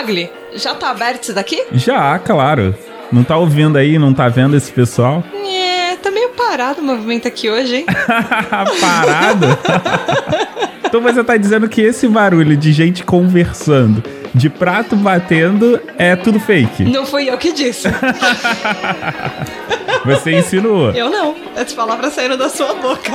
Mogli, já tá aberto isso daqui? Já, claro. Não tá ouvindo aí, não tá vendo esse pessoal? É, tá meio parado o movimento aqui hoje, hein? Parado? então você tá dizendo que esse barulho de gente conversando, de prato batendo, é tudo fake? Não fui eu que disse. Você insinuou. Eu não. As palavras saíram da sua boca.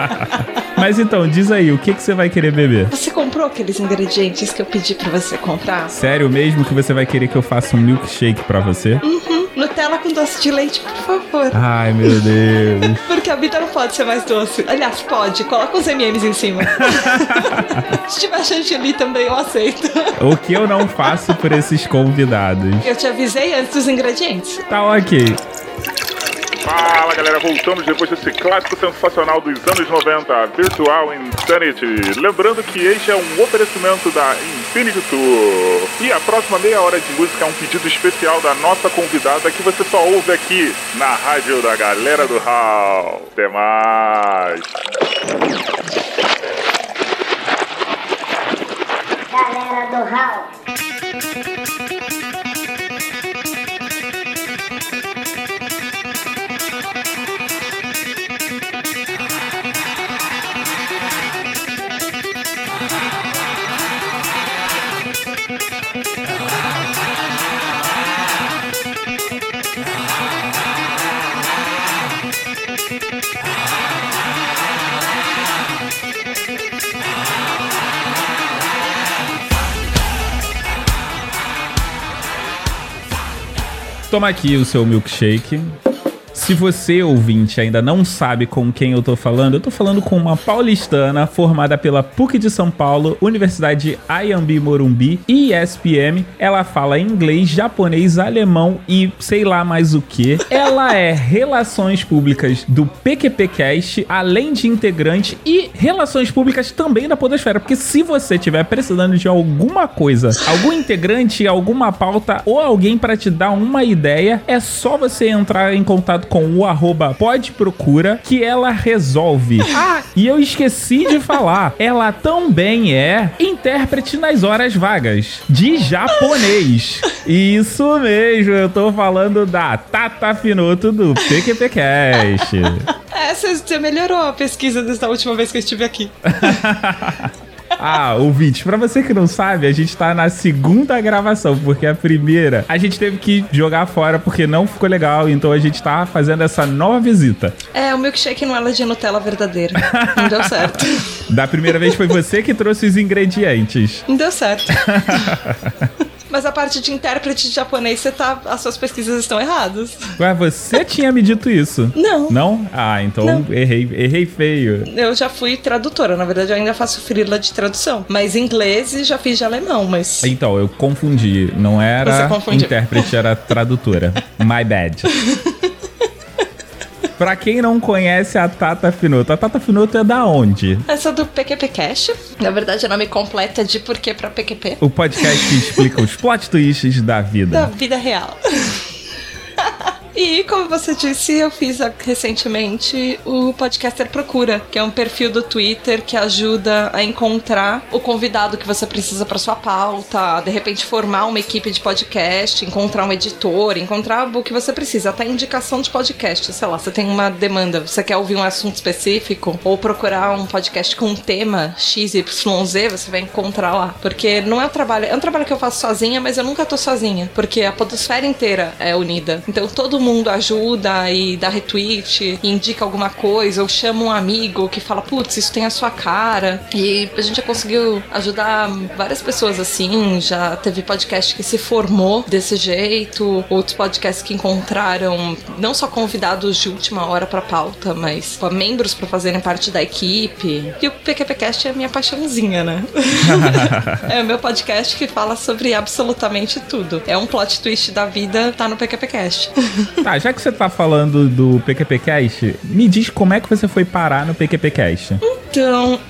Mas então, diz aí, o que, que você vai querer beber? Você comprou aqueles ingredientes que eu pedi pra você comprar? Sério mesmo que você vai querer que eu faça um milkshake pra você? Uhum. Nutella com doce de leite, por favor. Ai, meu Deus. Porque a vida não pode ser mais doce. Aliás, pode. Coloca uns MMs em cima. Se tiver chantilly também, eu aceito. O que eu não faço por esses convidados? Eu te avisei antes dos ingredientes. Tá ok. Fala galera, voltamos depois desse clássico sensacional dos anos 90, Virtual Insanity. Lembrando que este é um oferecimento da Infinity Tour. E a próxima meia hora de música é um pedido especial da nossa convidada que você só ouve aqui na rádio da galera do Hall. Até mais! Galera do Hall. Toma aqui o seu milkshake. Se você, ouvinte, ainda não sabe com quem eu tô falando, eu tô falando com uma paulistana formada pela PUC de São Paulo, Universidade Ayambi Morumbi e ESPM. Ela fala inglês, japonês, alemão e sei lá mais o que. Ela é Relações Públicas do PQPcast, além de integrante e Relações Públicas também da Podosfera. Porque se você estiver precisando de alguma coisa, algum integrante, alguma pauta ou alguém para te dar uma ideia, é só você entrar em contato com o arroba podprocura que ela resolve. Ah, e eu esqueci de falar, ela também é intérprete nas horas vagas de japonês. Isso mesmo, eu tô falando da Tata Finoto do PQPcast. É, você- você melhorou a pesquisa dessa última vez que eu estive aqui. Ah, ouvinte, pra você que não sabe, a gente tá na segunda gravação, porque a primeira a gente teve que jogar fora porque não ficou legal, então a gente tá fazendo essa nova visita. É, o milkshake não é de Nutella verdadeira. Não deu certo. Da primeira vez foi você que trouxe os ingredientes. Não deu certo. Mas a parte de intérprete de japonês, você tá. As suas pesquisas estão erradas. Ué, você tinha me dito isso? Não. Não? Ah, então Não. errei, errei feio. Eu já fui tradutora, na verdade eu ainda faço freela de tradução. Mas inglês e já fiz de alemão, mas. Então, eu confundi. Não Você era confundiu. intérprete, era tradutora. My bad. Pra quem não conhece a Tata Finoto, a Tata Finoto é da onde? Essa do PQP Cash. Na verdade, o nome completo é de Porquê pra PQP. O podcast que explica os plot twists da Da vida. vida real. E, como você disse, eu fiz recentemente o Podcaster Procura, que é um perfil do Twitter que ajuda a encontrar o convidado que você precisa para sua pauta, de repente formar uma equipe de podcast, encontrar um editor, encontrar o que você precisa, até indicação de podcast. Sei lá, você tem uma demanda, você quer ouvir um assunto específico ou procurar um podcast com um tema XYZ, você vai encontrar lá. Porque não é um trabalho, é um trabalho que eu faço sozinha, mas eu nunca tô sozinha, porque a podosfera inteira é unida. Então todo mundo ajuda e dá retweet, e indica alguma coisa, ou chama um amigo que fala, putz, isso tem a sua cara. E a gente já conseguiu ajudar várias pessoas assim, já teve podcast que se formou desse jeito, outros podcasts que encontraram não só convidados de última hora pra pauta, mas membros pra fazerem parte da equipe. E o PQPcast é a minha paixãozinha, né? é o meu podcast que fala sobre absolutamente tudo. É um plot twist da vida, tá no PQPcast. Tá, já que você tá falando do PQPcast, me diz como é que você foi parar no PQPcast. Então,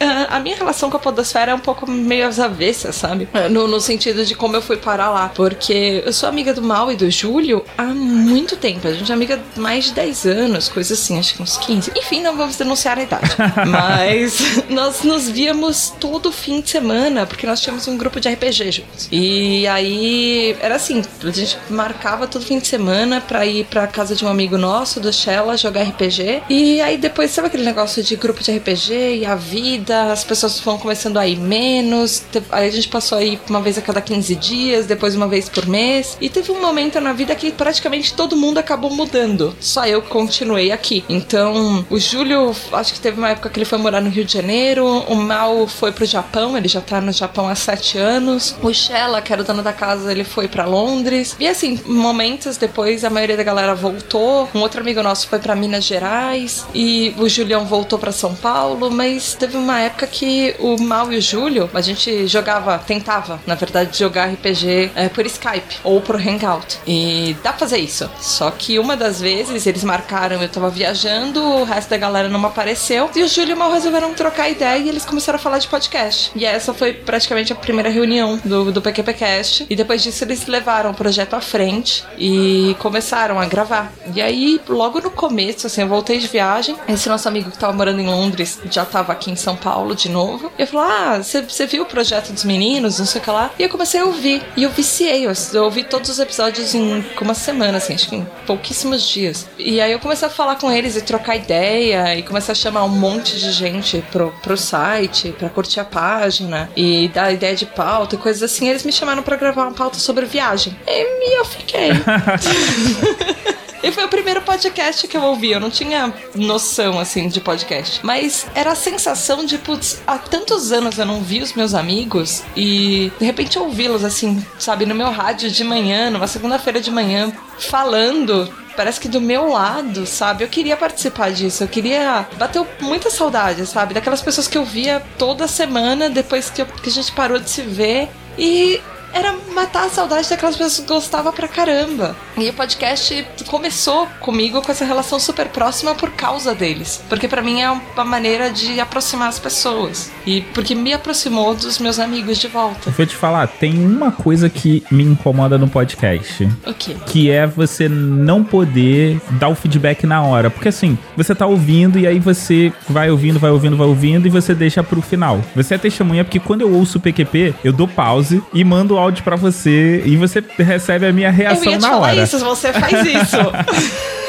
ah, a minha relação com a Podosfera é um pouco meio às avessas, sabe? Ah, No, no sentido de como eu fui parar lá. Porque eu sou amiga do Mal e do Júlio há muito tempo. A gente é amiga há mais de 10 anos, coisa assim, acho que uns 15. Enfim, não vamos denunciar a idade. Mas nós nos víamos todo fim de semana, porque nós tínhamos um grupo de RPG juntos. E aí era assim, a gente marcava todo fim de semana pra ir pra casa de um amigo nosso, do Shella, jogar RPG. E aí depois, sabe aquele negócio de grupo de RPG e a vida, as pessoas vão começando a ir menos. Aí a gente passou a ir uma vez a cada 15 dias, depois uma vez por mês. E teve um momento na vida que praticamente todo mundo acabou mudando. Só eu continuei aqui. Então, o Júlio, acho que teve uma época que ele foi morar no Rio de Janeiro. O Mal foi pro Japão, ele já tá no Japão há sete anos. O Shella, que era o dono da casa, ele foi pra Londres. E assim, momentos depois, a maioria da galera voltou. Um outro amigo nosso foi pra Minas Gerais. E o Julião voltou pra São Paulo. Mas teve uma época que o Mal e o Júlio, a gente jogava, tentava, na verdade, jogar RPG é, por Skype ou por Hangout. E dá pra fazer isso. Só que uma das vezes eles marcaram, eu tava viajando, o resto da galera não apareceu. E o Júlio e o Mal resolveram trocar ideia e eles começaram a falar de podcast. E essa foi praticamente a primeira reunião do, do PQPcast. E depois disso eles levaram o projeto à frente e começaram a gravar. E aí, logo no começo, assim, eu voltei de viagem. Esse nosso amigo que tava morando em Londres já tava aqui em São Paulo de novo. E eu falei: Ah, você viu o projeto dos meninos? Não sei o que lá. E eu comecei a ouvir. E eu viciei. Eu, eu ouvi todos os episódios em uma semana, assim, acho que em pouquíssimos dias. E aí eu comecei a falar com eles e trocar ideia. E comecei a chamar um monte de gente pro, pro site pra curtir a página e dar ideia de pauta e coisas assim. Eles me chamaram pra gravar uma pauta sobre viagem. E eu fiquei. E foi o primeiro podcast que eu ouvi. Eu não tinha noção, assim, de podcast. Mas era a sensação de, putz, há tantos anos eu não vi os meus amigos e de repente ouvi-los, assim, sabe, no meu rádio de manhã, numa segunda-feira de manhã, falando parece que do meu lado, sabe? Eu queria participar disso, eu queria. Bateu muita saudade, sabe? Daquelas pessoas que eu via toda semana depois que, eu- que a gente parou de se ver. E era matar a saudade daquelas pessoas que gostava pra caramba. E o podcast começou comigo com essa relação super próxima por causa deles. Porque pra mim é uma maneira de aproximar as pessoas. E porque me aproximou dos meus amigos de volta. Eu vou te falar, tem uma coisa que me incomoda no podcast. O quê? Que é você não poder dar o feedback na hora. Porque assim, você tá ouvindo e aí você vai ouvindo, vai ouvindo, vai ouvindo e você deixa pro final. Você é testemunha porque quando eu ouço o PQP, eu dou pause e mando o áudio pra você e você recebe a minha Eu reação ia te na falar hora. isso, você faz isso.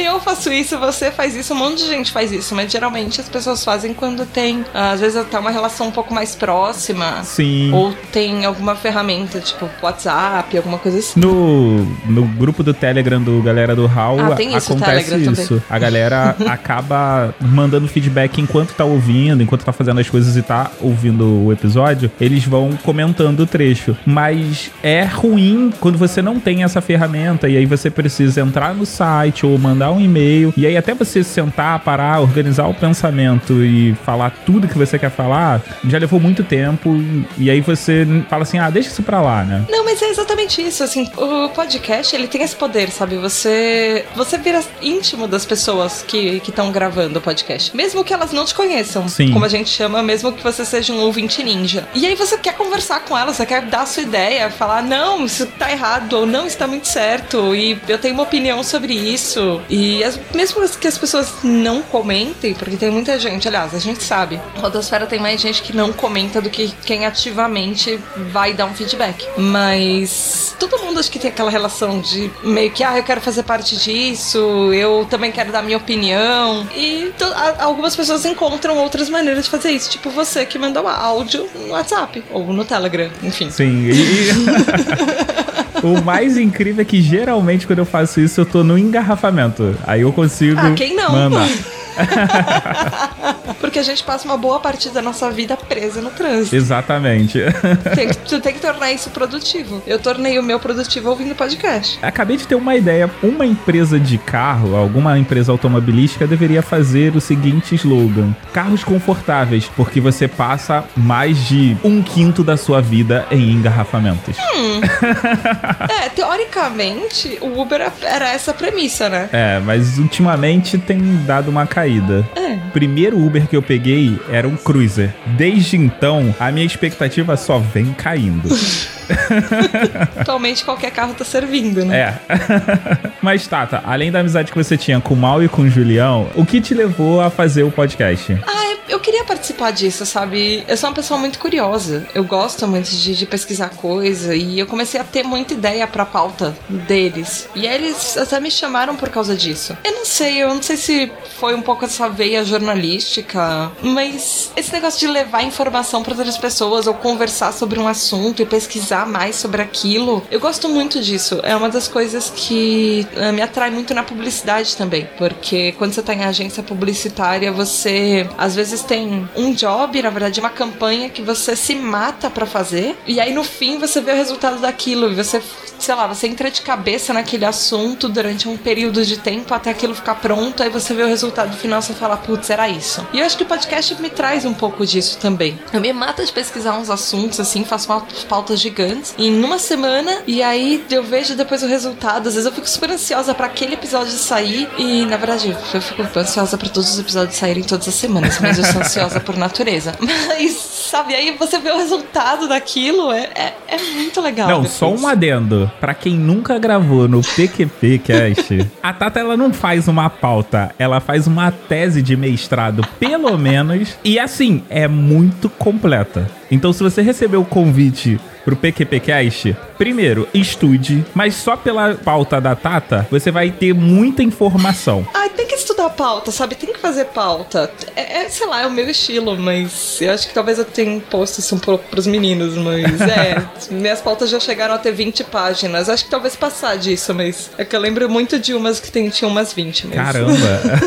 Eu faço isso, você faz isso, um monte de gente faz isso, mas geralmente as pessoas fazem quando tem, às vezes até uma relação um pouco mais próxima, Sim. ou tem alguma ferramenta, tipo WhatsApp, alguma coisa assim. No, no grupo do Telegram do Galera do Hall, Ah, isso, acontece isso. também. A galera acaba mandando feedback enquanto tá ouvindo, enquanto tá fazendo as coisas e tá ouvindo o episódio, eles vão comentando o trecho. Mas é ruim quando você não tem essa ferramenta e aí você precisa entrar no site ou mandar um e-mail e aí até você sentar, parar, organizar o pensamento e falar tudo que você quer falar, já levou muito tempo e aí você fala assim, ah, deixa isso pra lá, né? Não, mas é exatamente isso, assim, o podcast, ele tem esse poder, sabe? Você você vira íntimo das pessoas que estão gravando o podcast, mesmo que elas não te conheçam, Sim. como a gente chama, mesmo que você seja um ouvinte ninja. E aí você quer conversar com elas, você quer dar a sua ideia, falar, não, isso tá errado, ou não, isso tá muito certo, e eu tenho uma opinião sobre isso. E as- mesmo que as pessoas não comentem, porque tem muita gente, aliás, a gente sabe, a Rodosfera tem mais gente que não comenta do que quem ativamente vai dar um feedback. Mas todo mundo acho que tem aquela relação de meio que, ah, eu quero fazer parte disso, eu também quero dar minha opinião. E to- a- algumas pessoas encontram outras maneiras de fazer isso, tipo você que mandou áudio no WhatsApp ou no Telegram, enfim. Sim. E... o mais incrível é que geralmente quando eu faço isso, eu tô no engarrafamento. Aí eu consigo. Ah, quem não? Mandar. Porque a gente passa uma boa parte da nossa vida presa no trânsito. Exatamente. Tem que- tu tem que tornar isso produtivo. Eu tornei o meu produtivo ouvindo podcast. Acabei de ter uma ideia. Uma empresa de carro, alguma empresa automobilística, deveria fazer o seguinte slogan: carros confortáveis, porque você passa mais de um quinto da sua vida em engarrafamentos. É, teoricamente, o Uber era essa premissa, né? É, mas ultimamente tem dado uma caída. É. Primeiro Uber que eu peguei era um cruiser. Desde então, a minha expectativa só vem caindo. Atualmente qualquer carro tá servindo, né? É. Mas, Tata, além da amizade que você tinha com o Mal e com o Julião, o que te levou a fazer o podcast? Ah, eu queria participar disso, sabe? Eu sou uma pessoa muito curiosa. Eu gosto muito de, de pesquisar coisa e eu comecei a ter muita ideia pra pauta deles. E aí eles até me chamaram por causa disso. Eu não sei, eu não sei se foi um pouco essa veia jornalística, mas esse negócio de levar informação para outras pessoas ou conversar sobre um assunto e pesquisar mais sobre aquilo, eu gosto muito disso. É uma das coisas que eh, me atrai muito na publicidade também, porque quando você tá em agência publicitária, você às vezes tem um job, na verdade, uma campanha que você se mata para fazer, e aí no fim você vê o resultado daquilo, e você, sei lá, você entra de cabeça naquele assunto durante um período de tempo até aquilo ficar pronto, aí você vê o resultado final e fala, putz, era isso. E eu acho que o podcast me traz um pouco disso também. Eu me mato de pesquisar uns assuntos, assim, faço umas pautas gigantes em uma semana, e aí eu vejo depois o resultado. Às vezes eu fico super ansiosa para aquele episódio sair, e na verdade eu fico ansiosa para todos os episódios saírem todas as semanas, mas eu sou ansiosa por natureza. Mas, sabe, aí você vê o resultado daquilo, é, é, é muito legal. Não, depois. só um adendo. Pra quem nunca gravou no PQP Cast, a Tata ela não faz uma pauta, ela faz uma tese de mestrado, pelo menos. E assim, é muito completa. Então, se você recebeu o convite pro PQPcast, primeiro, estude, mas só pela pauta da Tata, você vai ter muita informação. Ai, tem estudar pauta, sabe? Tem que fazer pauta. É, é, sei lá, é o meu estilo, mas eu acho que talvez eu tenha imposto isso um pouco pros meninos, mas é. minhas pautas já chegaram a ter 20 páginas. Acho que talvez passar disso, mas é que eu lembro muito de umas que tem, tinham umas 20 mesmo. Caramba!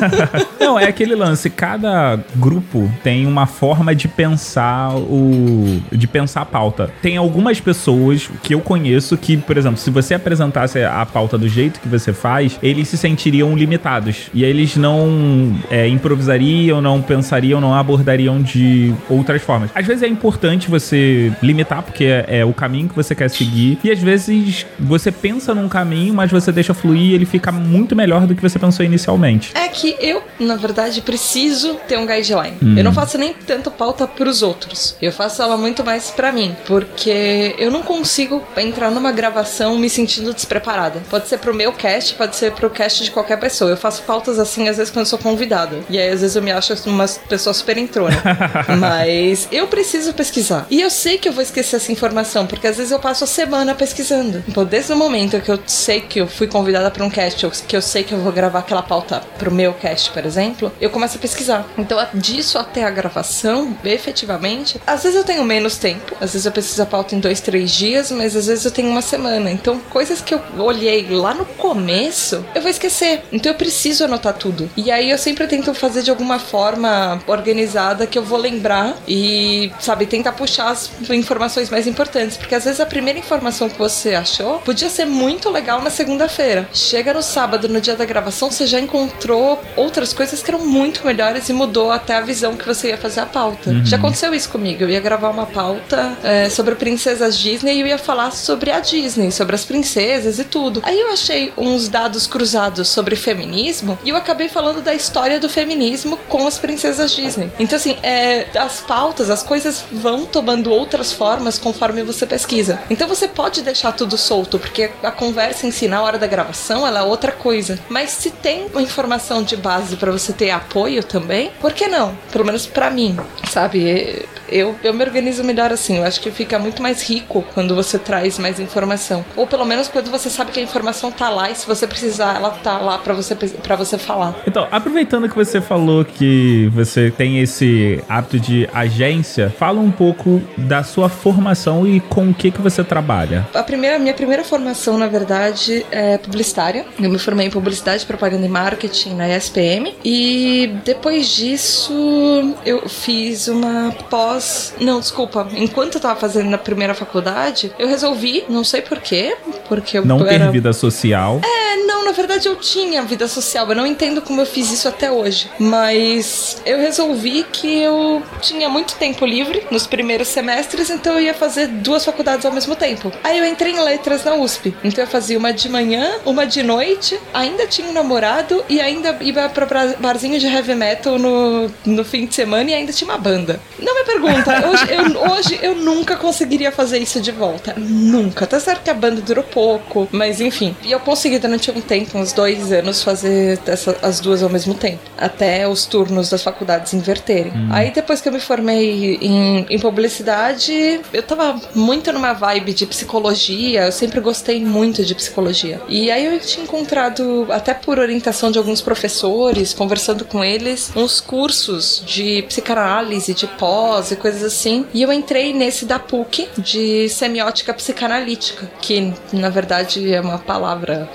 Não, é aquele lance, cada grupo tem uma forma de pensar o. de pensar a pauta. Tem algumas pessoas que eu conheço que, por exemplo, se você apresentasse a pauta do jeito que você faz, eles se sentiriam limitados. E aí eles não é, improvisariam, não pensariam, não abordariam de outras formas. Às vezes é importante você limitar, porque é, é o caminho que você quer seguir. E às vezes você pensa num caminho, mas você deixa fluir e ele fica muito melhor do que você pensou inicialmente. É que eu, na verdade, preciso ter um guideline. Hum. Eu não faço nem tanto pauta pros outros. Eu faço ela muito mais pra mim, porque eu não consigo entrar numa gravação me sentindo despreparada. Pode ser pro meu cast, pode ser pro cast de qualquer pessoa. Eu faço pautas assim às vezes quando eu sou convidada. E aí às vezes eu me acho uma pessoa super entrona. Mas eu preciso pesquisar. E eu sei que eu vou esquecer essa informação, porque às vezes eu passo a semana pesquisando. Então, desde o momento que eu sei que eu fui convidada para um cast, ou que eu sei que eu vou gravar aquela pauta pro meu cast, por exemplo, eu começo a pesquisar. Então, disso até a gravação, efetivamente, às vezes eu tenho menos tempo, às vezes eu preciso a pauta em dois, três dias, mas às vezes eu tenho uma semana. Então, coisas que eu olhei lá no começo, eu vou esquecer. Então, eu preciso anotar tudo. E aí eu sempre tento fazer de alguma forma organizada que eu vou lembrar e, sabe, tentar puxar as informações mais importantes. Porque às vezes a primeira informação que você achou podia ser muito legal na segunda-feira. Chega no sábado, no dia da gravação, você já encontrou outras coisas que eram muito melhores e mudou até a visão que você ia fazer a pauta. Já aconteceu isso comigo. Eu ia gravar uma pauta é, sobre princesas Disney e eu ia falar sobre a Disney, sobre as princesas e tudo. Aí eu achei uns dados cruzados sobre feminismo e eu acabei falando da história do feminismo com as princesas Disney. Então, assim, é, as pautas, as coisas vão tomando outras formas conforme você pesquisa. Então você pode deixar tudo solto, porque a conversa em si na hora da gravação ela é outra coisa. Mas se tem uma informação de base para você ter apoio também, por que não? Pelo menos para mim, sabe? Eu, eu me organizo melhor assim. Eu acho que fica muito mais rico quando você traz mais informação. Ou pelo menos quando você sabe que a informação tá lá e se você precisar, ela tá lá para você, pra você falar. Então, aproveitando que você falou que você tem esse hábito de agência, fala um pouco da sua formação e com o que, que você trabalha. A primeira, minha primeira formação, na verdade, é publicitária. Eu me formei em publicidade, propaganda e marketing na ESPM. E depois disso, eu fiz uma pós. Não, desculpa. Enquanto eu tava fazendo na primeira faculdade, eu resolvi, não sei porquê, porque eu Não ter era. vida social. É, não, verdade eu tinha vida social, eu não entendo como eu fiz isso até hoje. Mas eu resolvi que eu tinha muito tempo livre nos primeiros semestres, então eu ia fazer duas faculdades ao mesmo tempo. Aí eu entrei em letras na USP. Então eu fazia uma de manhã, uma de noite, ainda tinha um namorado e ainda ia pra barzinho de heavy metal no, no fim de semana e ainda tinha uma banda. Não me pergunta, hoje eu, hoje eu nunca conseguiria fazer isso de volta. Nunca. Tá certo que a banda durou pouco, mas enfim. E eu consegui durante um tempo, uns dois anos, fazer essa- as duas ao mesmo tempo. Até os turnos das faculdades inverterem. Aí depois que eu me formei em, em publicidade, eu tava muito numa vibe de psicologia. Eu sempre gostei muito de psicologia. E aí eu tinha encontrado, até por orientação de alguns professores, conversando com eles, uns cursos de psicanálise, de pós e coisas assim. E eu entrei nesse da PUC de semiótica psicanalítica, que na verdade é uma palavra.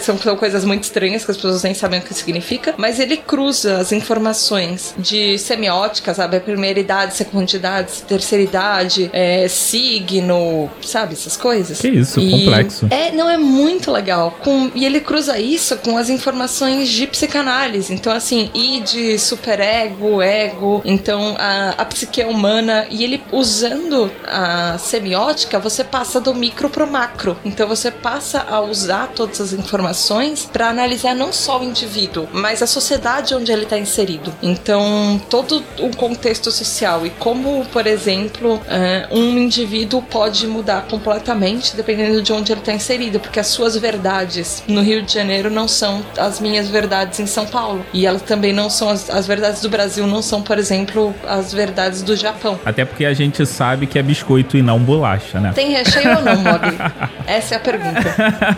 São, são coisas muito estranhas que as pessoas nem sabem o que significa, mas ele cruza as informações de semiótica, sabe? A primeira idade, segunda idade, terceira idade, é, signo, sabe? Essas coisas. Que isso, E- complexo. É, não, é muito legal. Com, e ele cruza isso com as informações de psicanálise. Então, assim, id, superego, ego, então a, a psique humana. E ele usando a semiótica, você passa do micro pro macro. Então você passa a usar todas as informações para analisar não só o indivíduo, mas a sociedade onde ele está inserido. Então, todo o contexto social e como, por exemplo, eh, um indivíduo pode mudar completamente dependendo de onde ele está inserido, porque as suas verdades no Rio de Janeiro não são as minhas verdades em São Paulo. E elas também não são as, as verdades do Brasil, não são, por exemplo, as verdades do Japão. Até porque a gente sabe que é biscoito e não bolacha, né? Tem recheio ou não, Mogli? Essa é a pergunta.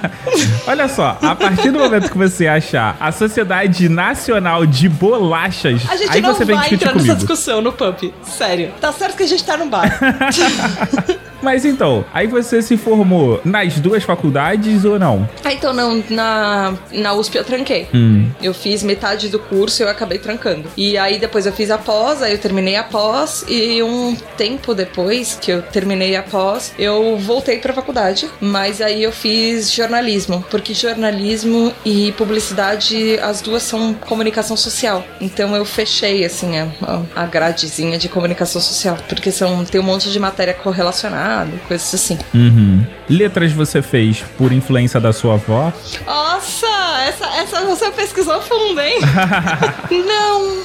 Olha só, a partir do momento que você achar a Sociedade Nacional de Bolachas, A gente aí não você vem vai discutir entrar nessa comigo. discussão no pub. Sério. Tá certo que a gente tá no bar. Mas então, aí você se formou nas duas faculdades ou não? ah, então não, na, na USP eu tranquei. Hum. Eu fiz metade do curso e eu acabei trancando. E aí depois eu fiz a pós, aí eu terminei a pós e um tempo depois que eu terminei a pós, eu voltei pra faculdade, mas aí eu fiz jornalismo, porque jornalismo e publicidade, as duas são comunicação social. Então eu fechei assim a, a gradezinha de comunicação social, porque são tem um monte de matéria correlacionada, coisas assim. Uhum. Letras você fez por influência da sua avó? Nossa, essa, essa você pesquisou fundo, hein? não,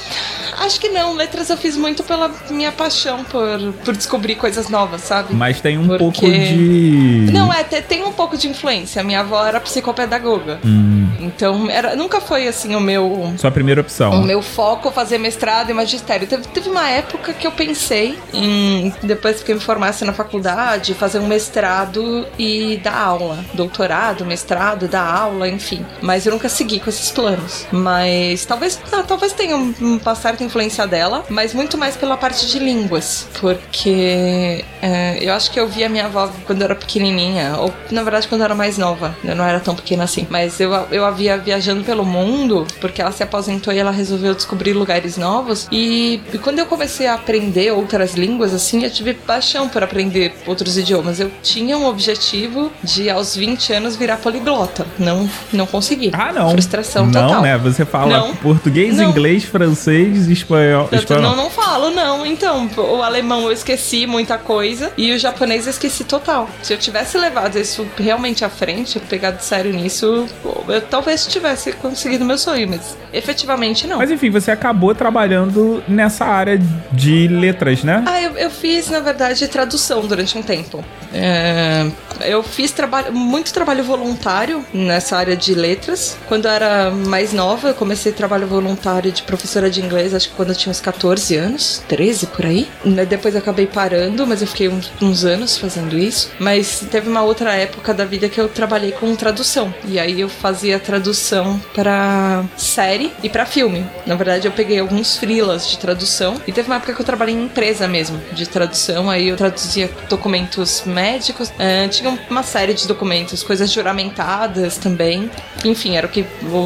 acho que não. Letras eu fiz muito pela minha paixão por, por descobrir coisas novas, sabe? Mas tem um Porque- pouco de. Não, é, te- tem um pouco de influência. Minha avó era psicopedagoga. Hum, Então, era, nunca foi assim o meu. sua primeira opção. O meu foco fazer mestrado e magistério. Teve, teve uma época que eu pensei em, depois que eu me formasse na faculdade, fazer um mestrado e dar aula. Doutorado, mestrado, dar aula, enfim. Mas eu nunca segui com esses planos. Mas talvez, não, talvez tenha um- uma certa influência dela, mas muito mais pela parte de línguas. Porque é, eu acho que eu vi a minha avó quando eu era pequenininha, ou na verdade quando eu era mais nova. Eu não era tão pequena assim. Mas eu, eu a via viajando pelo mundo, porque ela se aposentou e ela resolveu descobrir lugares novos. E, e quando eu comecei a aprender outras línguas, assim, eu tive paixão por aprender outros idiomas. Eu tinha um objetivo de, aos 20 anos, virar poliglota. Não, não consegui. Ah, não. Frustração não, total. né? Você fala Não. português, Não. inglês, francês, espanhol. Eu espanhol. não, não falo, não. Então, o alemão eu esqueci muita coisa e o japonês eu esqueci total. Se eu tivesse levado isso realmente à frente, pegado sério nisso, eu talvez tivesse conseguido meu sonho, mas efetivamente não. Mas enfim, você acabou trabalhando nessa área de letras, né? Ah, eu, eu fiz, na verdade, tradução durante um tempo. É, eu fiz trabalho, muito trabalho voluntário nessa área de letras. Quando eu era mais nova, eu comecei trabalho voluntário de professora de inglês, acho que quando eu tinha uns 14 anos, 13 por aí. Né, Depois eu acabei parando, mas eu fiquei uns, uns anos fazendo isso. Mas teve uma outra época da vida que eu trabalhei com tradução. E aí eu fazia tradução para série e para filme. Na verdade, eu peguei alguns freelas de tradução. E teve uma época que eu trabalhei em empresa mesmo, de tradução. Aí eu traduzia documentos médicos. Ah, tinha tinha uma série de documentos, coisas juramentadas também. Enfim, era o que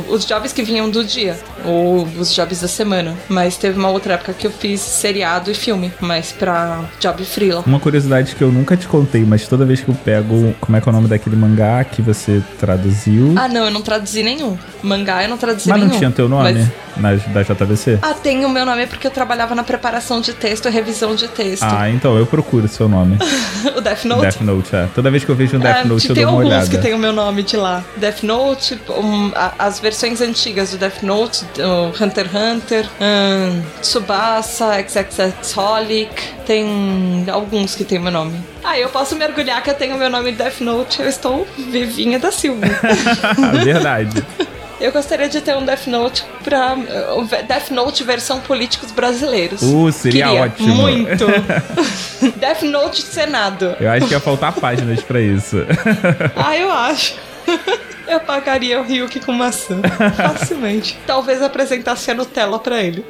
os jobs que vinham do dia, ou os jobs da semana. Mas teve uma outra época que eu fiz seriado e filme, mas pra job freela. Uma curiosidade que eu nunca te contei, mas toda vez que eu pego. Como é que é o nome daquele mangá que você traduziu? Ah, não, eu não traduzi nenhum. Mangá eu não traduzi mas nenhum. não tinha teu nome Mas- na, da JVC? Ah, tem o meu nome porque eu trabalhava na preparação de texto e revisão de texto. Ah, então eu procuro seu nome. o Death Note. Death Note, é. Toda vez que eu vejo um Death É, Note eu tem dou uma alguns olhada. que tem o meu nome de lá. Death Note, um, a- as versões antigas do Death Note, o Hunter x Hunter, um, Tsubasa, XXX Holic, tem alguns que tem meu nome. Ah, eu posso me orgulhar que eu tenho meu nome em Death Note, eu estou Vivinha da Silva. Verdade. Eu gostaria de ter um Death Note pra. Death Note versão políticos brasileiros. Uh, seria Queria ótimo. Muito. Death Note Senado. Eu acho que ia faltar páginas pra isso. Ah, eu acho. Eu pagaria o Ryuki com maçã. Facilmente. Talvez apresentasse a Nutella pra ele.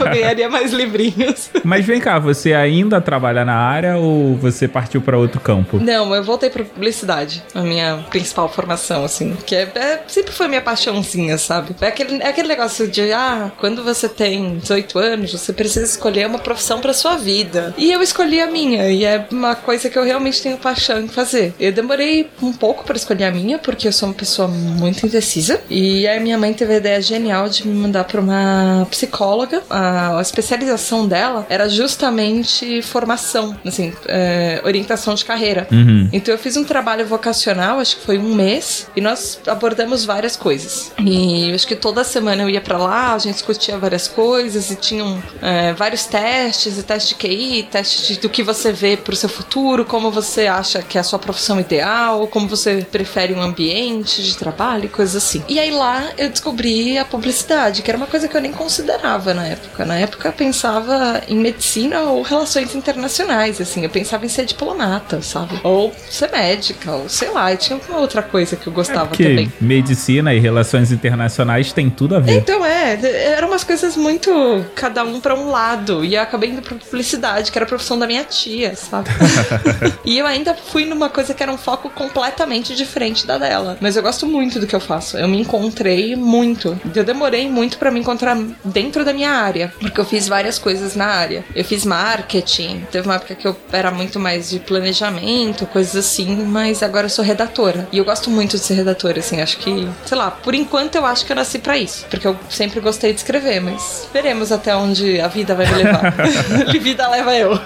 Eu ganharia mais livrinhos. Mas vem cá, você ainda trabalha na área ou você partiu pra outro campo? Não, eu voltei pra publicidade. A minha principal formação, assim. Que é, é- sempre foi minha paixãozinha, sabe? É aquele, é aquele negócio de, ah, quando você tem 18 anos, você precisa escolher uma profissão pra sua vida. E eu escolhi a minha. E é uma coisa que eu realmente tenho paixão em fazer. Eu demorei um pouco pra escolher a minha, porque eu sou uma pessoa muito indecisa. E aí minha mãe teve a ideia genial de me mandar pra uma psicóloga. A, a especialização dela era justamente formação, assim, é, orientação de carreira. Uhum. Então eu fiz um trabalho vocacional, acho que foi um mês, e nós abordamos várias coisas. E acho que toda semana eu ia pra lá, a gente discutia várias coisas e tinham é, vários testes, e teste de QI, teste de- do que você vê pro seu futuro, como você acha que é a sua profissão ideal, como você prefere um ambiente de trabalho e coisas assim. E aí lá eu descobri a publicidade, que era uma coisa que eu nem considerava na época. Na época eu pensava em medicina ou relações internacionais, assim, eu pensava em ser diplomata, sabe? Ou ser médica, ou sei lá, e tinha alguma outra coisa que eu gostava Porque também. medicina e relações internacionais tem tudo a ver. Então é, eram umas coisas muito cada um pra um lado. E eu acabei indo pra publicidade, que era a profissão da minha tia, sabe? e eu ainda fui numa coisa que era um foco completamente diferente da dela. Mas eu gosto muito do que eu faço. Eu me encontrei muito. Eu demorei muito pra me encontrar dentro da minha área, porque eu fiz várias coisas na área. Eu fiz marketing, teve uma época que eu era muito mais de planejamento, coisas assim, mas agora eu sou redatora. E eu gosto muito de ser redatora, assim, acho que, sei lá, por enquanto eu acho que eu nasci pra isso, porque eu sempre gostei de escrever, mas veremos até onde a vida vai me levar. vida leva eu.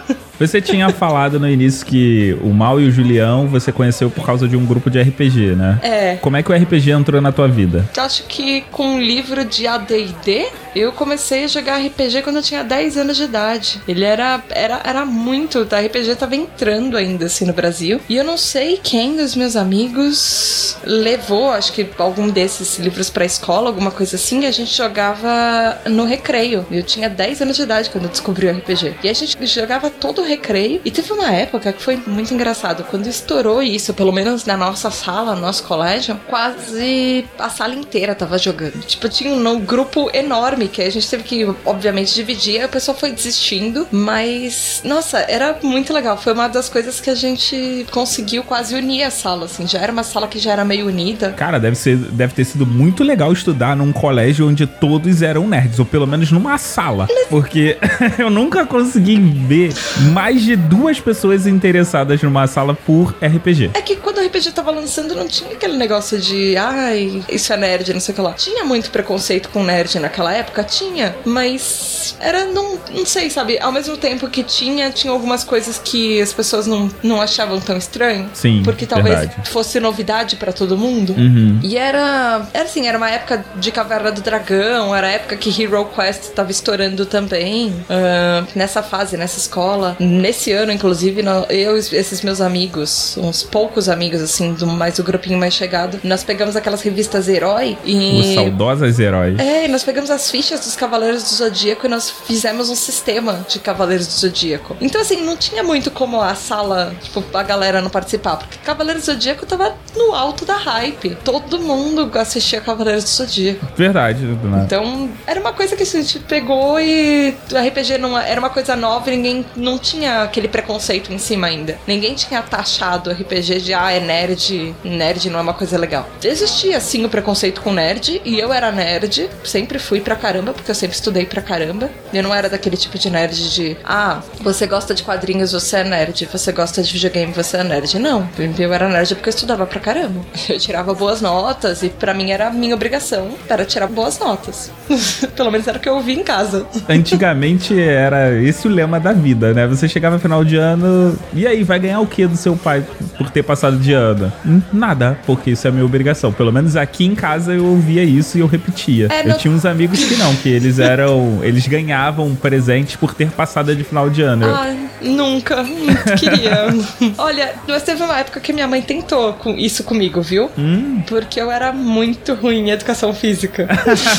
Você tinha falado no início que o Mal e o Julião você conheceu por causa de um grupo de RPG, né? É. Como é que o RPG entrou na tua vida? Eu acho que com um livro de AD&D, eu comecei a jogar RPG quando eu tinha 10 anos de idade. Ele era, era, era muito, o RPG tava entrando ainda assim no Brasil. E eu não sei quem dos meus amigos levou, acho que algum desses livros pra escola, alguma coisa assim, e a gente jogava no recreio. Eu tinha 10 anos de idade quando eu descobri o RPG. E a gente jogava todo o recreio. E teve uma época que foi muito engraçado. Quando estourou isso, pelo menos na nossa sala, no nosso colégio, quase a sala inteira tava jogando. Tipo, tinha um grupo enorme que a gente teve que, obviamente, dividir. Aí o pessoal foi desistindo. Mas, nossa, era muito legal. Foi uma das coisas que a gente conseguiu quase unir a sala, assim. Já era uma sala que já era meio unida. Cara, deve, ser, deve ter sido muito legal estudar num colégio onde todos eram nerds, ou pelo menos numa sala. Porque eu nunca consegui ver mais de duas pessoas interessadas numa sala por RPG. É que quando o RPG tava lançando, não tinha aquele negócio de, ai, isso é nerd, não sei o que lá. Tinha muito preconceito com nerd naquela época? Tinha, mas era, não, não sei, sabe? Ao mesmo tempo que tinha, tinha algumas coisas que as pessoas não, não achavam tão estranho. Sim, Porque talvez verdade. fosse novidade pra todo mundo. Uhum. E era, era assim, era uma época de Caverna do Dragão, era a época que Hero Quest tava estourando também. ah, nessa fase, nessa escola. Nesse ano, inclusive, eu e esses meus amigos, uns poucos amigos, assim, do mais o grupinho mais chegado, nós pegamos aquelas revistas Herói Os e. saudosos heróis. É, e nós pegamos as fichas fichas dos Cavaleiros do Zodíaco e nós fizemos um sistema de Cavaleiros do Zodíaco. Então, assim, não tinha muito como a sala, tipo, a galera não participar, porque Cavaleiros do Zodíaco tava no alto da hype. Todo mundo assistia Cavaleiros do Zodíaco. Verdade, né? Então, era uma coisa que a gente pegou e o RPG não era uma coisa nova e ninguém não tinha aquele preconceito em cima ainda. Ninguém tinha taxado o RPG de ah, é nerd, nerd não é uma coisa legal. Existia sim o preconceito com nerd e eu era nerd, sempre fui pra caramba, porque eu sempre estudei pra caramba. Eu não era daquele tipo de nerd de ah, você gosta de quadrinhos, você é nerd, você gosta de videogame, você é nerd. Não, eu era nerd porque eu estudava pra caramba. Eu tirava boas notas e pra mim era a minha obrigação, era tirar boas notas. Pelo menos era o que eu ouvi em casa. Antigamente era esse o lema da vida, né? Você chegava no final de ano, e aí, vai ganhar o que do seu pai por ter passado de ano? Nada, porque isso é minha obrigação. Pelo menos aqui em casa eu ouvia isso e eu repetia. É, eu meu- tinha uns amigos que não, que eles eram. Eles ganhavam presente por ter passado de final de ano. Ai, nunca. Muito queria. Olha, mas teve uma época que minha mãe tentou com isso comigo, viu? Hum. Porque eu era muito ruim em educação física.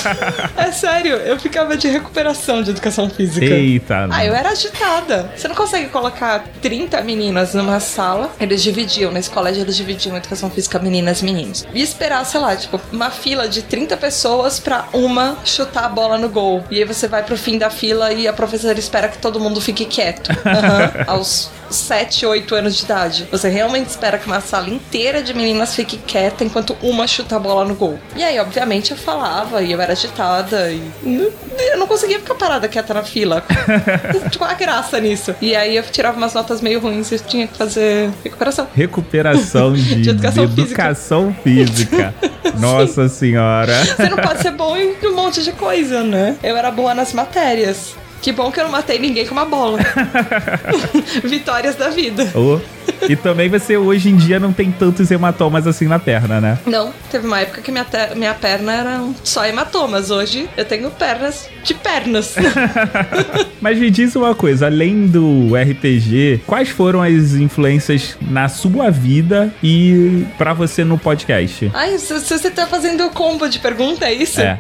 é sério, eu ficava de recuperação de educação física. Eita, Ah, eu era agitada. Você não consegue colocar 30 meninas numa sala. Eles dividiam, na escola eles dividiam educação física meninas e meninos. E esperar, sei lá, tipo, uma fila de 30 pessoas pra uma chutar a bola no gol. E aí você vai pro fim da fila e a professora espera que todo mundo fique quieto. Aham. Aos 7, 8 anos de idade. Você realmente espera que uma sala inteira de meninas fique quieta enquanto uma chuta a bola no gol. E aí, obviamente, eu falava e eu era agitada e eu não conseguia ficar parada quieta na fila. Qual a graça nisso? E aí eu tirava umas notas meio ruins e tinha que fazer recuperação. Recuperação de, De educação de educação física. Nossa senhora. Você não pode ser bom em um monte de coisa, né? Eu era boa nas matérias. Que bom que eu não matei ninguém com uma bola. Vitórias da vida. Oh. E também você hoje em dia não tem tantos hematomas assim na perna, né? Não, teve uma época que minha, minha perna era só hematomas. Hoje eu tenho pernas de pernas. Mas me diz uma coisa, além do RPG, quais foram as influências na sua vida e pra você no podcast? Ai, se, se você tá fazendo combo de pergunta, é isso? É.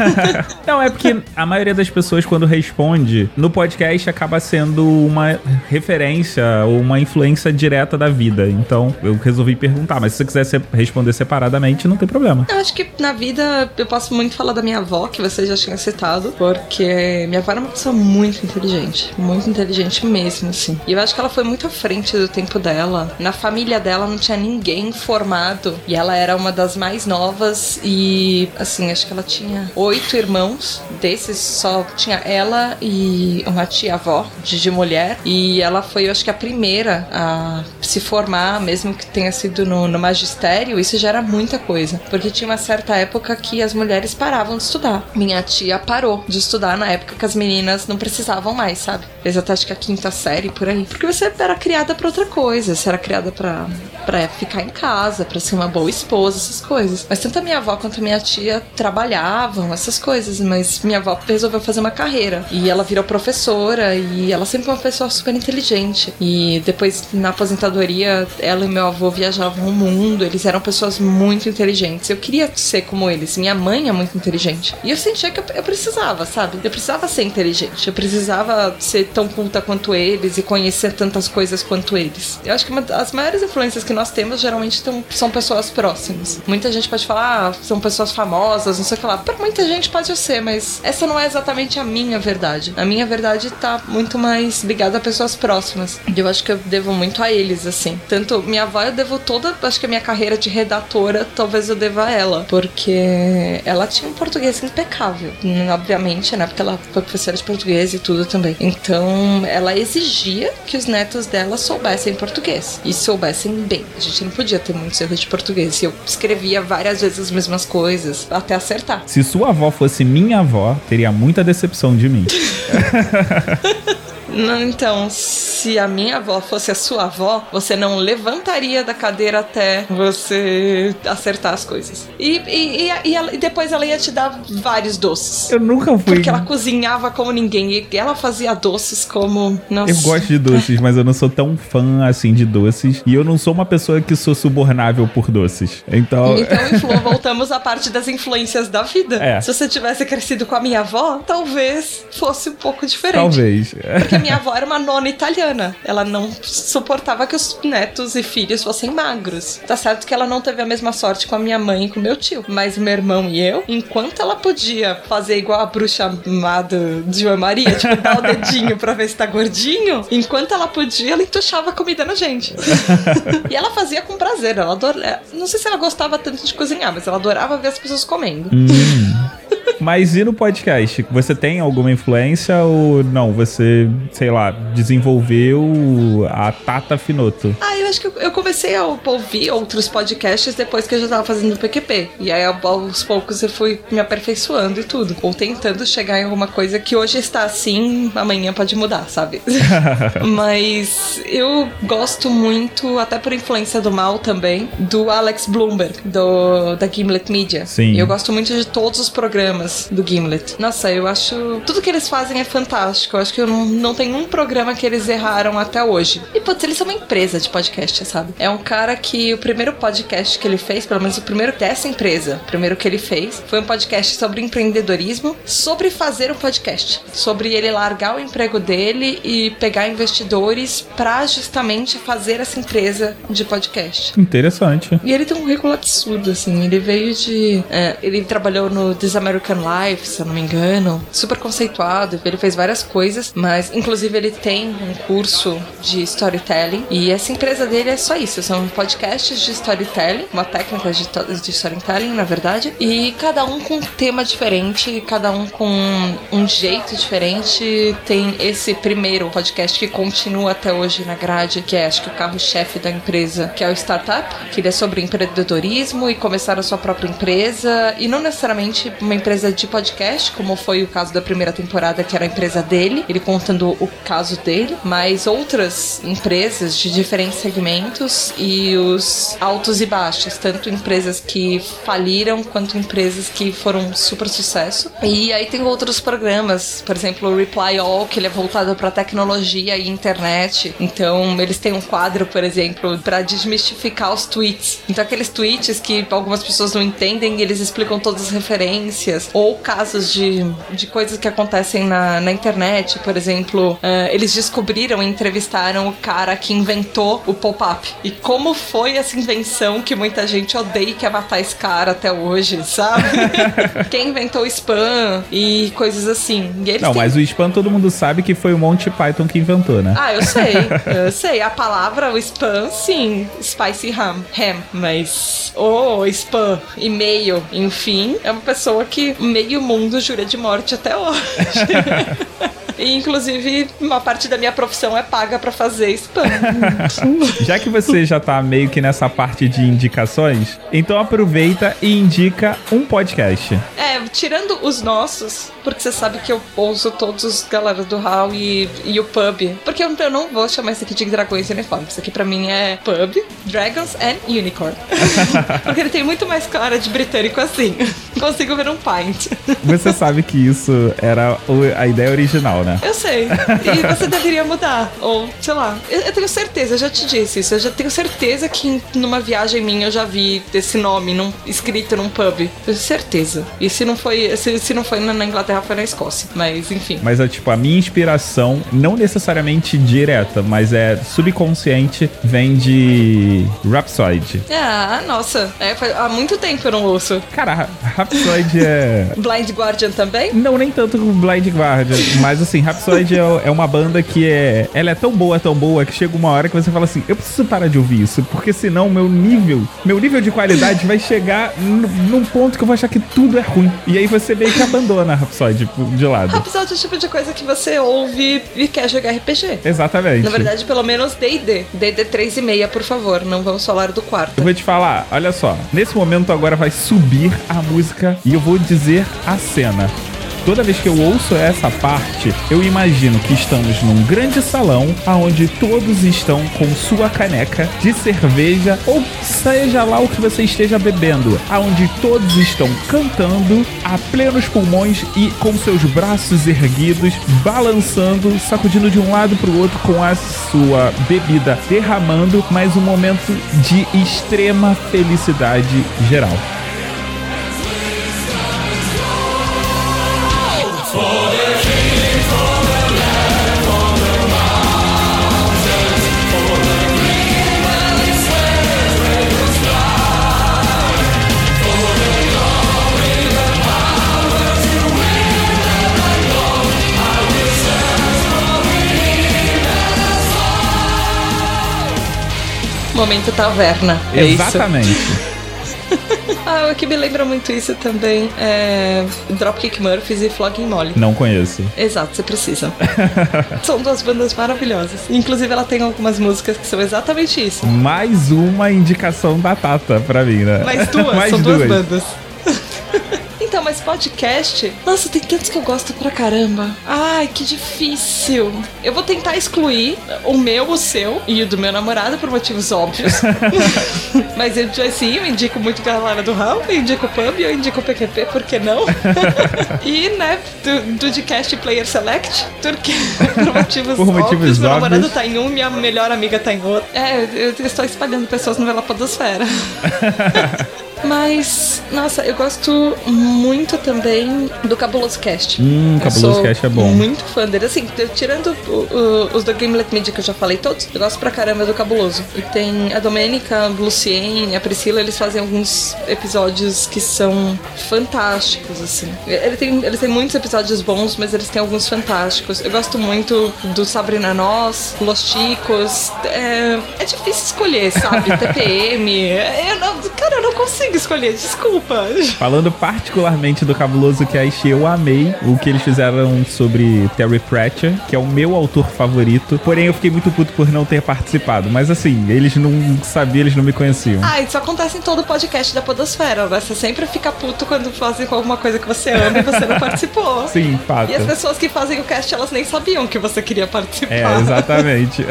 Não, é porque a maioria das pessoas, quando responde, no podcast acaba sendo uma referência ou uma influência direta da vida. Então, eu resolvi perguntar. Mas se você quiser se- responder separadamente, não tem problema. Eu acho que na vida eu posso muito falar da minha avó, que você já tinha citado, porque minha avó era uma pessoa muito inteligente, muito inteligente mesmo, assim. E eu acho que ela foi muito à frente do tempo dela. Na família dela não tinha ninguém formado e ela era uma das mais novas e, assim, acho que ela tinha oito irmãos. Desses só tinha ela e uma tia-avó de mulher. E ela foi, eu acho que a primeira a se formar, mesmo que tenha sido no, no magistério, isso já era muita coisa. Porque tinha uma certa época que as mulheres paravam de estudar. Minha tia parou de estudar na época que as meninas não precisavam mais, sabe? Fez até acho que a quinta série por aí. Porque você era criada pra outra coisa. Você era criada pra, pra ficar em casa, pra ser uma boa esposa, essas coisas. Mas tanto a minha avó quanto a minha tia trabalhavam, essas coisas. Mas minha avó resolveu fazer uma carreira. E ela virou professora e ela sempre foi uma pessoa super inteligente. E depois, na aposentadoria, ela e meu avô viajavam o mundo. Eles eram pessoas muito inteligentes. Eu queria ser como eles. Minha mãe é muito inteligente. E eu sentia que eu, eu precisava, sabe? Eu precisava ser inteligente. Eu precisava ser tão culta quanto eles e conhecer tantas coisas quanto eles. Eu acho que uma das maiores influências que nós temos geralmente tão- são pessoas próximas. Muita gente pode falar, ah, são pessoas famosas, não sei o que lá. Pra muita gente pode ser, mas essa não é exatamente a minha verdade. A minha verdade tá muito mais ligada a pessoas próximas. E eu acho que eu devo muito a eles, assim. Tanto minha avó, eu devo toda, acho que a minha carreira de redatora, talvez eu deva a ela. Porque ela tinha um português impecável. Obviamente, né? Porque ela foi professora de português e tudo também. Então, ela exigia que os netos dela soubessem português. E soubessem bem. A gente não podia ter muitos erros de português. E eu escrevia várias vezes as mesmas coisas, até acertar. Se sua avó fosse minha avó, teria muita decepção de mim. Não, então, se a minha avó fosse a sua avó, você não levantaria da cadeira até você acertar as coisas. E, e, e, e ela- depois ela ia te dar vários doces. Eu nunca fui. Porque ela cozinhava como ninguém. E ela fazia doces como. Nossa. Eu gosto de doces, mas eu não sou tão fã assim de doces. E eu não sou uma pessoa que sou subornável por doces. Então. Então, influ- voltamos à parte das influências da vida. É. Se você tivesse crescido com a minha avó, talvez fosse um pouco diferente. Talvez. Porque minha avó era uma nona italiana. Ela não suportava que os netos e filhos fossem magros. Tá certo que ela não teve a mesma sorte com a minha mãe e com meu tio. Mas meu irmão e eu, enquanto ela podia fazer igual a bruxa amada de João Maria, tipo, dar o dedinho pra ver se tá gordinho, enquanto ela podia, ela entuchava comida na gente. e ela fazia com prazer. Ela adora... Não sei se ela gostava tanto de cozinhar, mas ela adorava ver as pessoas comendo. Mas e no podcast? Você tem alguma influência ou não? Você, sei lá, desenvolveu a Tata Finoto? Ah, eu acho que eu- comecei a ouvir outros podcasts depois que eu já tava fazendo o PQP. E aí, aos poucos, eu fui me aperfeiçoando e tudo. Ou tentando chegar em alguma coisa que hoje está assim, amanhã pode mudar, sabe? Mas eu gosto muito, até por influência do mal também, do Alex Bloomberg, do, da Gimlet Media. Sim. E eu gosto muito de todos os programas do Gimlet. Nossa, eu acho. Tudo que eles fazem é fantástico. Eu acho que eu não, não tem um programa que eles erraram até hoje. E, putz, eles são uma empresa de podcast, sabe? É um cara que o primeiro podcast que ele fez, pelo menos o primeiro dessa empresa, o primeiro que ele fez, foi um podcast sobre empreendedorismo, sobre fazer um podcast. Sobre ele largar o emprego dele e pegar investidores pra justamente fazer essa empresa de podcast. Interessante. E ele tem um currículo absurdo, assim. Ele veio de. é, ele trabalhou no This American Life, se eu não me engano. Super conceituado. Ele fez várias coisas, mas inclusive ele tem um curso de storytelling. E essa empresa dele é só isso: são podcasts de storytelling, uma técnica de, de storytelling, na verdade. E cada um com um tema diferente, cada um com um jeito diferente. Tem esse primeiro podcast que continua até hoje na grade, que é acho que o carro-chefe da empresa, que é o Startup, que ele é sobre empreendedorismo e começar a sua própria empresa. E não necessariamente uma empresa de podcast, como foi o caso da primeira temporada, que era a empresa dele, ele contando o caso dele, mas outras empresas de diferentes segmentos e os altos e baixos, tanto empresas que faliram quanto empresas que foram super sucesso. E aí tem outros programas, por exemplo, o Reply All, que ele é voltado para tecnologia e internet. Então, eles têm um quadro, por exemplo, para desmistificar os tweets. Então, aqueles tweets que algumas pessoas não entendem, eles explicam todas as referências ou casos de, de coisas que acontecem na, na internet, por exemplo, eh, eles descobriram e entrevistaram o cara que inventou o pop-up. E como foi essa invenção que muita gente odeia e quer matar esse cara até hoje, sabe? Quem inventou o spam e coisas assim. Não, têm- mas o spam todo mundo sabe que foi o Monty Python que inventou, né? ah, eu sei, eu sei. A palavra, o spam, sim, spicy ham, ham, mas o spam, e-mail, enfim, é uma pessoa que meio mundo jura de morte até hoje. E, inclusive, uma parte da minha profissão é paga pra fazer spam. Já que você já tá meio que nessa parte de indicações, então aproveita e indica um podcast. É, tirando os nossos, porque você sabe que eu ouço todos os galera do HAL e, e o pub. Porque eu, eu não vou chamar isso aqui de Dragões e Uniformes. Isso aqui pra mim é pub, Dragons and Unicorn. porque ele tem muito mais cara de britânico assim. Consigo ver um pint. Você sabe que isso era a ideia original, né? Eu sei. E você deveria mudar. Ou, sei lá. Eu, eu tenho certeza, eu já te disse isso. Eu já tenho certeza que numa viagem minha eu já vi esse nome num- escrito num pub. Tenho certeza. E se não foi, se, se não foi na na Inglaterra, foi na Escócia. Mas, enfim. Mas é tipo, a minha inspiração, não necessariamente direta, mas é subconsciente, vem de Rhapsody. Ah, nossa. É, há muito tempo eu não ouço. Cara, Ra- Rhapsody é. Blind Guardian também? Não, nem tanto Blind Guardian, mas assim, Rhapsody é, é uma banda que é. Ela é tão boa, tão boa, que chega uma hora que você fala assim: eu preciso parar de ouvir isso, porque senão meu nível, meu nível de qualidade vai chegar num ponto que eu vou achar que tudo é ruim. E aí você meio que abandona a Rhapsody de lado. Apesar do tipo de coisa que você ouve e quer jogar RPG. Exatamente. Na verdade, pelo menos D&D. D&D 3,5, por favor. Não vamos falar do quarto. Eu vou te falar, olha só. Nesse momento agora vai subir a música e eu vou dizer a cena. Toda vez que eu ouço essa parte, eu imagino que estamos num grande salão onde todos estão com sua caneca de cerveja ou seja lá o que você esteja bebendo, aonde todos estão cantando a plenos pulmões e com seus braços erguidos, balançando, sacudindo de um lado para o outro com a sua bebida derramando, mas um momento de extrema felicidade geral. Momento taverna. É Exatamente. Ah, o que me lembra muito isso também é Dropkick Murphys e Flogging Molly. Não conheço. Exato, você precisa. São duas bandas maravilhosas. Inclusive, ela tem algumas músicas que são exatamente isso. Mais uma indicação da Tata pra mim, né? Mais duas, Mais são duas, duas bandas. Então, mas podcast. Nossa, tem tantos que eu gosto pra caramba. Ai, que difícil. Eu vou tentar excluir o meu, o seu e o do meu namorado por motivos óbvios. mas eu, assim, eu indico muito galera do Raul, eu indico o Pub, eu indico o PQP, por que não? e, né, do, do cast Player Select, porque por motivos por óbvios, motivos meu óbvios. namorado tá em um, minha melhor amiga tá em outro. É, eu, eu estou espalhando pessoas no Vela Podosfera. Mas, nossa, eu gosto muito também do Cabuloso Cast. Hum, Cabuloso Cast é bom. Muito fã dele. Assim, tirando o, o, os do Gamelet Media que eu já falei todos, eu gosto pra caramba do Cabuloso. E tem a Domênica, a Luciene, a Priscila, eles fazem alguns episódios que são fantásticos, assim. Ele tem, eles têm muitos episódios bons, mas eles têm alguns fantásticos. Eu gosto muito do Sabrina Nós, Los Chicos. É, é difícil escolher, sabe? TPM. Eu não, cara, eu não consigo escolher, desculpa. Falando particularmente do Cabuloso Cast, eu amei o que eles fizeram sobre Terry Pratchett, que é o meu autor favorito. Porém, eu fiquei muito puto por não ter participado. Mas assim, eles não sabiam, eles não me conheciam. Ah, isso acontece em todo podcast da Podosfera, né? Você sempre fica puto quando fazem alguma coisa que você ama e você não participou. Sim, fato. E as pessoas que fazem o cast, elas nem sabiam que você queria participar. É, exatamente.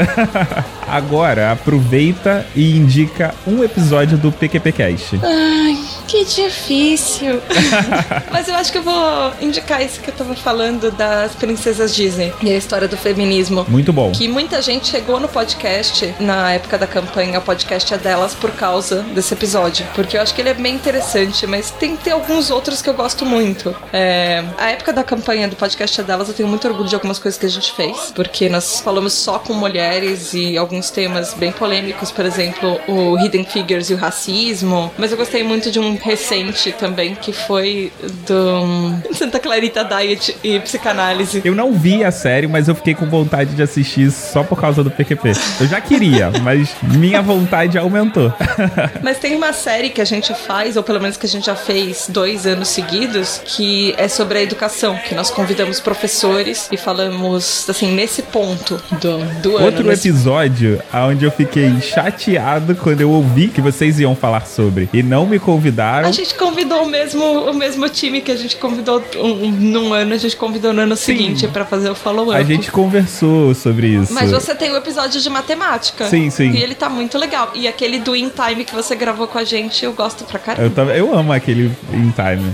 Agora, aproveita e indica um episódio do PQPcast. Ai, que difícil. Mas eu acho que eu vou indicar isso que eu tava falando das princesas Disney e a história do feminismo. Muito bom. Que muita gente chegou no podcast na época da campanha, o podcast é delas por causa desse episódio. Porque eu acho que ele é bem interessante, mas tem que ter alguns outros que eu gosto muito. É, a época da campanha do podcast é delas, eu tenho muito orgulho de algumas coisas que a gente fez. Porque nós falamos só com mulheres e alguns temas bem polêmicos, por exemplo, o Hidden Figures e o racismo. Mas eu gostei muito de um recente também, que foi do Santa Clarita Diet e Psicanálise. Eu não vi a série, mas eu fiquei com vontade de assistir só por causa do PQP. Eu já queria, mas minha vontade aumentou. mas tem uma série que a gente faz, ou pelo menos que a gente já fez dois anos seguidos, que é sobre a educação, que nós convidamos professores e falamos, assim, nesse ponto do, do ano. Outro nesse... episódio onde eu fiquei chateado quando eu ouvi que vocês iam falar sobre e não me convidaram. A gente convidou o mesmo, o mesmo time que a gente convidou um, num ano, a gente convidou no ano Sim. seguinte para fazer o follow-up. A gente conversou sobre isso. Mas você tem o episódio de matemática. Sim, sim. E ele tá muito legal. E aquele do In Time que você gravou com a gente, eu gosto pra caramba. Eu, eu amo aquele In Time.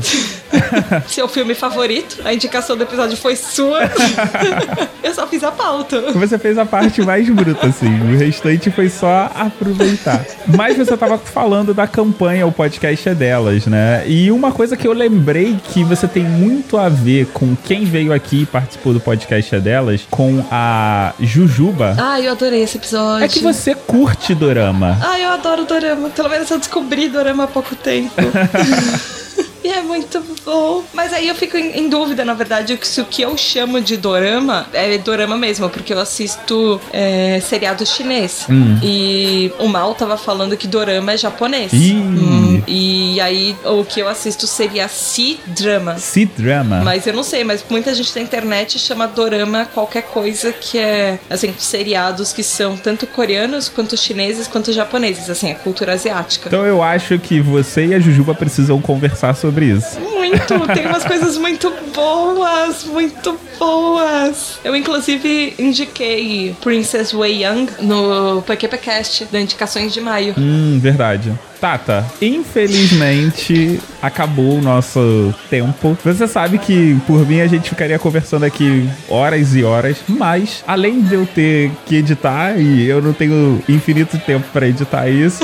Seu filme favorito? A indicação do episódio foi sua. eu só fiz a pauta. Você fez a parte mais bruta, assim. O restante foi só aproveitar. Mas você tava falando da campanha, o podcast é delas, né? E uma coisa que eu lembrei que você tem muito a ver com quem veio aqui e participou do podcast é delas, com a Jujuba. Ah, eu adorei esse episódio. É que você curte Dorama. Ah, eu adoro Dorama. Pelo menos eu descobri Dorama há pouco tempo. E é muito bom. Mas aí eu fico em, em, dúvida, na verdade, se o que eu chamo de dorama é dorama mesmo, porque eu assisto é, seriado chinês. Hum. E o Mal tava falando que dorama é japonês. E aí o que eu assisto seria C-drama. C-drama. Mas eu não sei, mas muita gente na internet chama dorama qualquer coisa que é, assim, seriados que são tanto coreanos, quanto chineses, quanto japoneses, assim, a cultura asiática. Então eu acho que você e a Jujuba precisam conversar sobre isso. Muito muito. Tem umas coisas muito boas, muito boas. Eu, inclusive, indiquei Princess Wei Young no PQPcast da Indicações de Maio. Hum, verdade. Tata, infelizmente acabou o nosso tempo. Você sabe que por mim a gente ficaria conversando aqui horas e horas, mas além de eu ter que editar e eu não tenho infinito tempo para editar isso,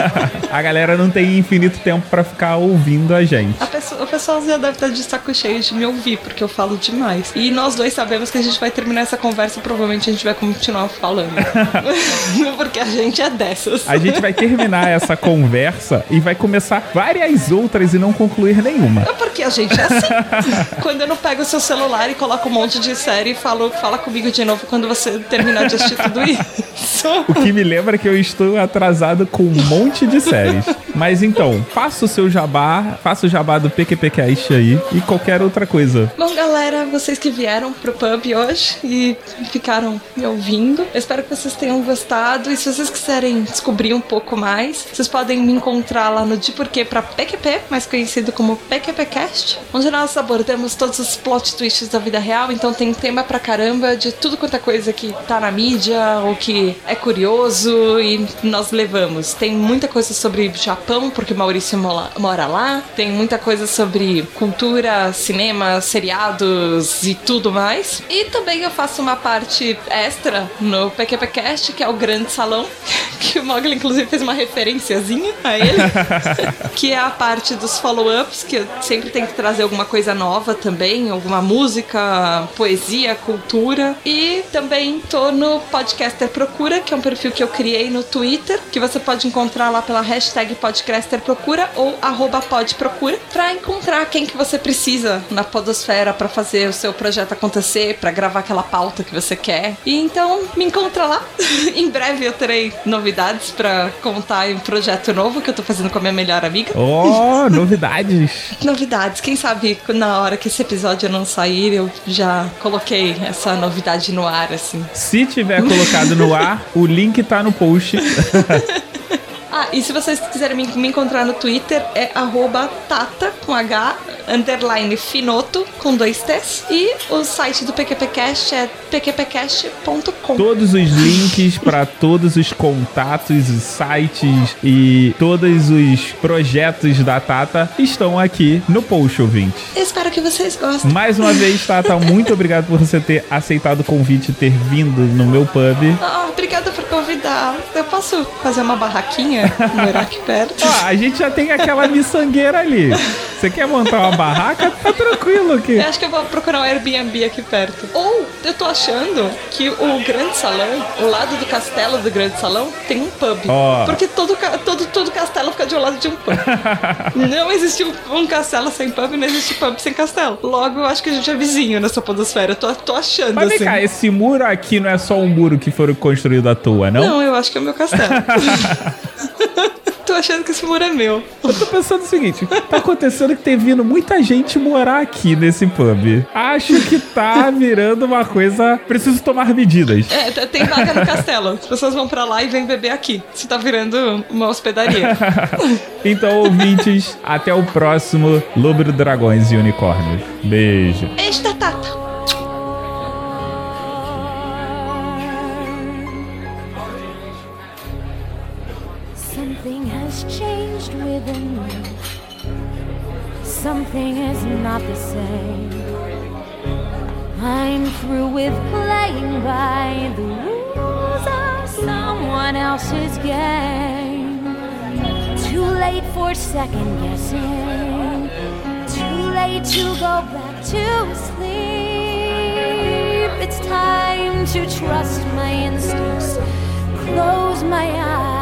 a galera não tem infinito tempo para ficar ouvindo a gente. A pessoa, o pessoal já deve estar de saco cheio de me ouvir, porque eu falo demais. E nós dois sabemos que a gente vai terminar essa conversa e provavelmente a gente vai continuar falando. porque a gente é dessas. A gente vai terminar essa conversa e vai começar várias outras não concluir nenhuma. É porque a gente é assim. quando eu não pego o seu celular e coloco um monte de série e falo, fala comigo de novo quando você terminar de assistir tudo isso. O que me lembra que eu estou atrasado com um monte de séries. Mas então, faça o seu jabá, faça o jabá do PQPcast aí e qualquer outra coisa. Bom, galera, vocês que vieram pro pub hoje e ficaram me ouvindo, eu espero que vocês tenham gostado. E se vocês quiserem descobrir um pouco mais, vocês podem me encontrar lá no De Porquê pra PQP, mais conhecido como PQPcast, onde nós abordamos todos os plot twists da vida real. Então tem tema pra caramba de tudo quanto é coisa que tá na mídia ou que é curioso e nós levamos. Tem muita coisa sobre Japão, porque Maurício mora lá. Tem muita coisa sobre cultura, cinema, seriados e tudo mais. E também eu faço uma parte extra no PQPcast, que é o Grande Salão, que o Mogli inclusive fez uma referenciazinha a ele, que é a parte dos follow-ups, que eu sempre tenho que trazer alguma coisa nova também, alguma música, poesia, cultura. E também tô no Podcaster Procura, que é um perfil que eu criei no Twitter, que você pode encontrar lá pela hashtag Podcaster Procura ou arroba podprocura, pra encontrar quem que você precisa na podosfera para fazer o seu projeto acontecer, para gravar aquela pauta que você quer. E então me encontra lá. em breve eu terei novidades para contar um projeto novo que eu tô fazendo com a minha melhor amiga. Oh, novidades! novidades. Quem sabe na hora que esse episódio não sair, eu já coloquei essa novidade no ar, assim. Se tiver colocado no ar, o link tá no post. Ah, e se vocês quiserem me, me encontrar no Twitter, é tata, com H, underline finoto, com dois T's. E o site do PQPcast é pqpcast.com. Todos os links para todos os contatos, os sites e todos os projetos da Tata estão aqui no post, ouvinte. Espero que vocês gostem. Mais uma vez, Tata, muito obrigado por você ter aceitado o convite e ter vindo no meu pub. Ah, obrigada por convidar. Eu posso fazer uma barraquinha? morar aqui perto. Ah, a gente já tem aquela miçangueira ali. Você quer montar uma barraca? Tá tranquilo aqui. Eu acho que eu vou procurar um Airbnb aqui perto. Ou eu tô achando que o grande salão, o lado do castelo do grande salão, tem um pub. Oh. Porque todo, todo, todo castelo fica de um lado de um pub. não existe um, um, castelo sem pub, não existe pub sem castelo. Logo, eu acho que a gente é vizinho nessa podosfera. Eu tô, tô achando. Mas vem assim. cá, esse muro aqui não é só um muro que foi construído à toa, não? Não, eu acho que é o meu castelo. tô achando que esse muro é meu. Eu tô pensando o seguinte: tá acontecendo que tem vindo muita gente morar aqui nesse pub. Acho que tá virando uma coisa. Preciso tomar medidas. É, tem vaga no castelo. As pessoas vão pra lá e vêm beber aqui. Isso tá virando uma hospedaria. então, ouvintes, até o próximo Lobo Dragões e Unicórnios. Beijo. Beijo da Tata. Something is not the same. I'm through with playing by the rules of someone else's game. Too late for second guessing. Too late to go back to sleep. It's time to trust my instincts. Close my eyes.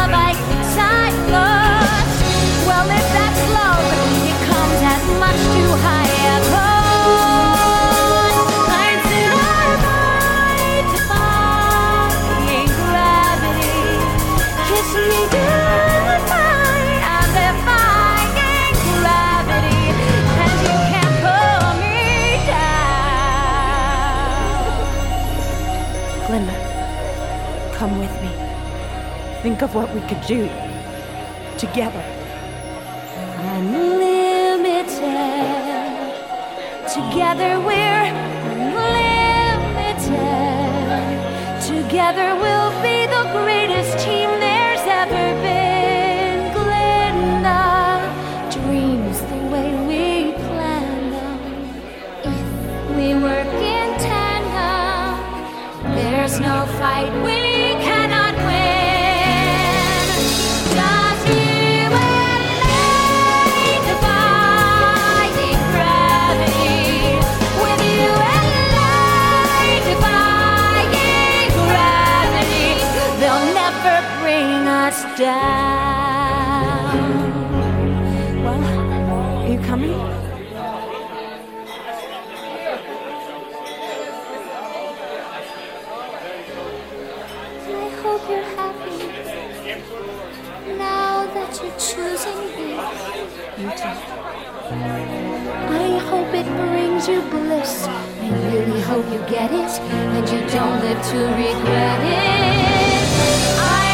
Think of what we could do together. Unlimited. Together we're unlimited. Together we'll be the greatest team there's ever been. Glinda dreams the way we planned them. If we work in tandem, there's no fight we down. Well, are you coming? I hope you're happy now that you're choosing me. You too. I hope it brings you bliss. I really hope you get it and you don't live to regret it. I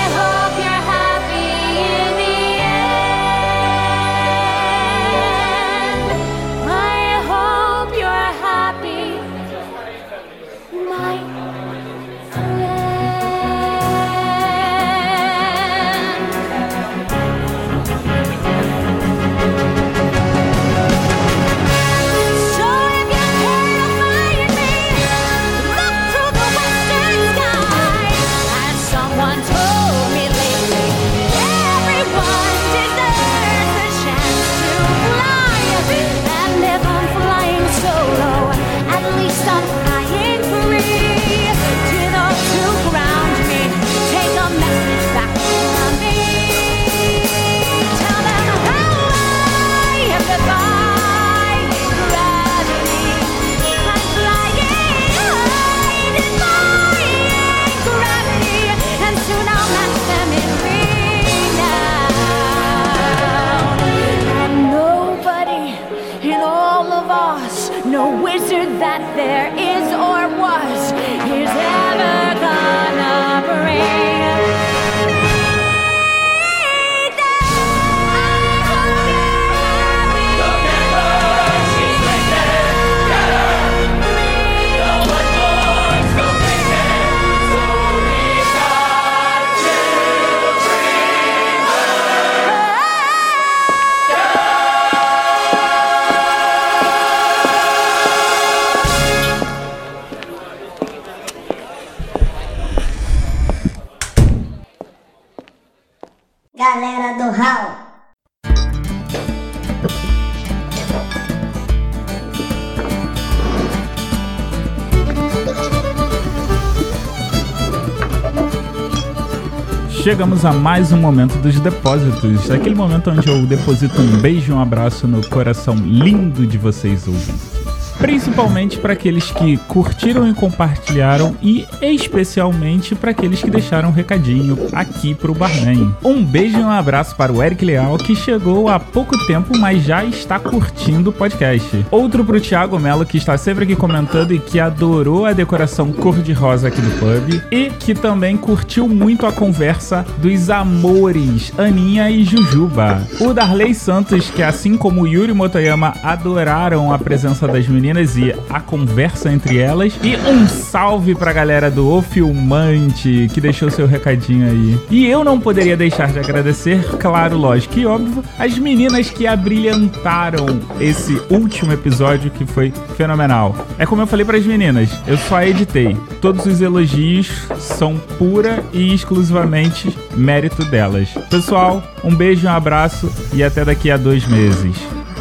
Chegamos a mais um momento dos depósitos, aquele momento onde eu deposito um beijo e um abraço no coração lindo de vocês ouvintes. Principalmente para aqueles que curtiram e compartilharam e especialmente para aqueles que deixaram um recadinho aqui pro Barman. Um beijo e um abraço para o Eric Leal que chegou há pouco tempo, mas já está curtindo o podcast. Outro pro Thiago Melo que está sempre aqui comentando e que adorou a decoração cor-de-rosa aqui do pub e que também curtiu muito a conversa dos amores Aninha e Jujuba. O Darley Santos que assim como Yuri Motoyama adoraram a presença das meninas e a conversa entre elas. E um salve pra galera do O Filmante, que deixou seu recadinho aí. E eu não poderia deixar de agradecer, claro, lógico e óbvio, as meninas que abrilhantaram esse último episódio que foi fenomenal. É como eu falei pras meninas, eu só editei. Todos os elogios são pura e exclusivamente mérito delas. Pessoal, um beijo, um abraço e até daqui a dois meses.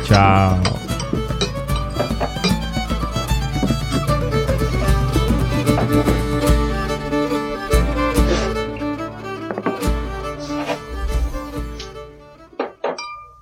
Tchau.